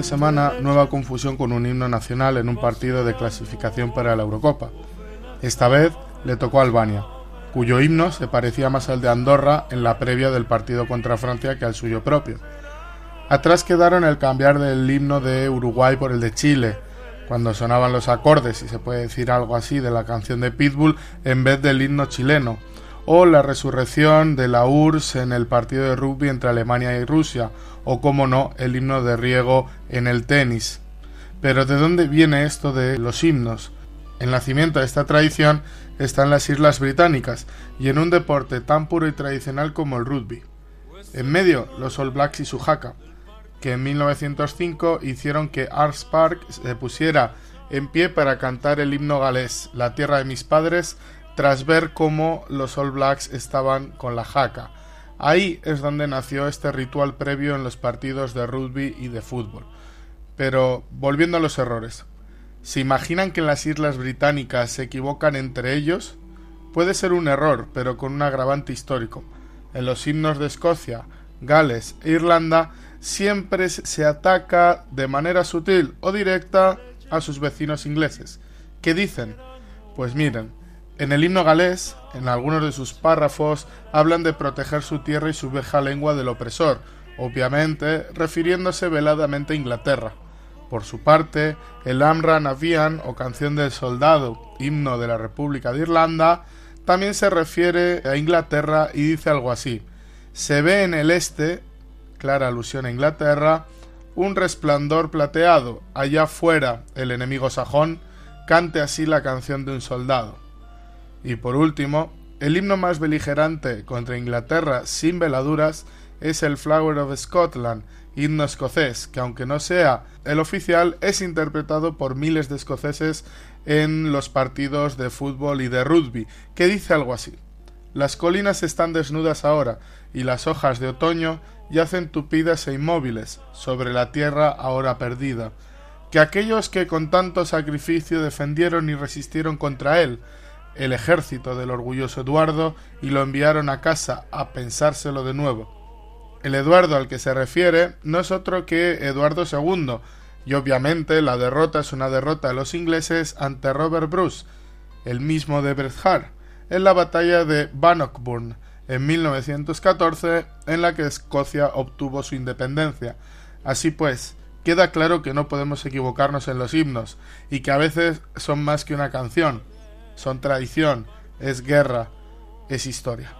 de semana nueva confusión con un himno nacional en un partido de clasificación para la Eurocopa. Esta vez le tocó a Albania, cuyo himno se parecía más al de Andorra en la previa del partido contra Francia que al suyo propio. Atrás quedaron el cambiar del himno de Uruguay por el de Chile, cuando sonaban los acordes, si se puede decir algo así, de la canción de Pitbull en vez del himno chileno, o la resurrección de la URSS en el partido de rugby entre Alemania y Rusia, o como no, el himno de riego en el tenis. Pero ¿de dónde viene esto de los himnos? El nacimiento de esta tradición está en las Islas Británicas y en un deporte tan puro y tradicional como el rugby. En medio, los All Blacks y su jaca, que en 1905 hicieron que Arts Park se pusiera en pie para cantar el himno galés, La tierra de mis padres, tras ver cómo los All Blacks estaban con la jaca. Ahí es donde nació este ritual previo en los partidos de rugby y de fútbol. Pero volviendo a los errores. ¿Se imaginan que en las Islas Británicas se equivocan entre ellos? Puede ser un error, pero con un agravante histórico. En los himnos de Escocia, Gales e Irlanda siempre se ataca de manera sutil o directa a sus vecinos ingleses. ¿Qué dicen? Pues miren, en el himno galés, en algunos de sus párrafos, hablan de proteger su tierra y su vieja lengua del opresor, obviamente refiriéndose veladamente a Inglaterra. Por su parte, el Amra Navian o Canción del Soldado, himno de la República de Irlanda, también se refiere a Inglaterra y dice algo así. Se ve en el este, clara alusión a Inglaterra, un resplandor plateado, allá fuera el enemigo sajón, cante así la canción de un soldado. Y por último, el himno más beligerante contra Inglaterra sin veladuras es el Flower of Scotland, himno escocés, que aunque no sea el oficial, es interpretado por miles de escoceses en los partidos de fútbol y de rugby, que dice algo así. Las colinas están desnudas ahora, y las hojas de otoño yacen tupidas e inmóviles sobre la tierra ahora perdida. Que aquellos que con tanto sacrificio defendieron y resistieron contra él, el ejército del orgulloso Eduardo, y lo enviaron a casa a pensárselo de nuevo, el Eduardo al que se refiere no es otro que Eduardo II, y obviamente la derrota es una derrota de los ingleses ante Robert Bruce, el mismo de Bret en la batalla de Bannockburn en 1914, en la que Escocia obtuvo su independencia. Así pues, queda claro que no podemos equivocarnos en los himnos, y que a veces son más que una canción, son tradición, es guerra, es historia.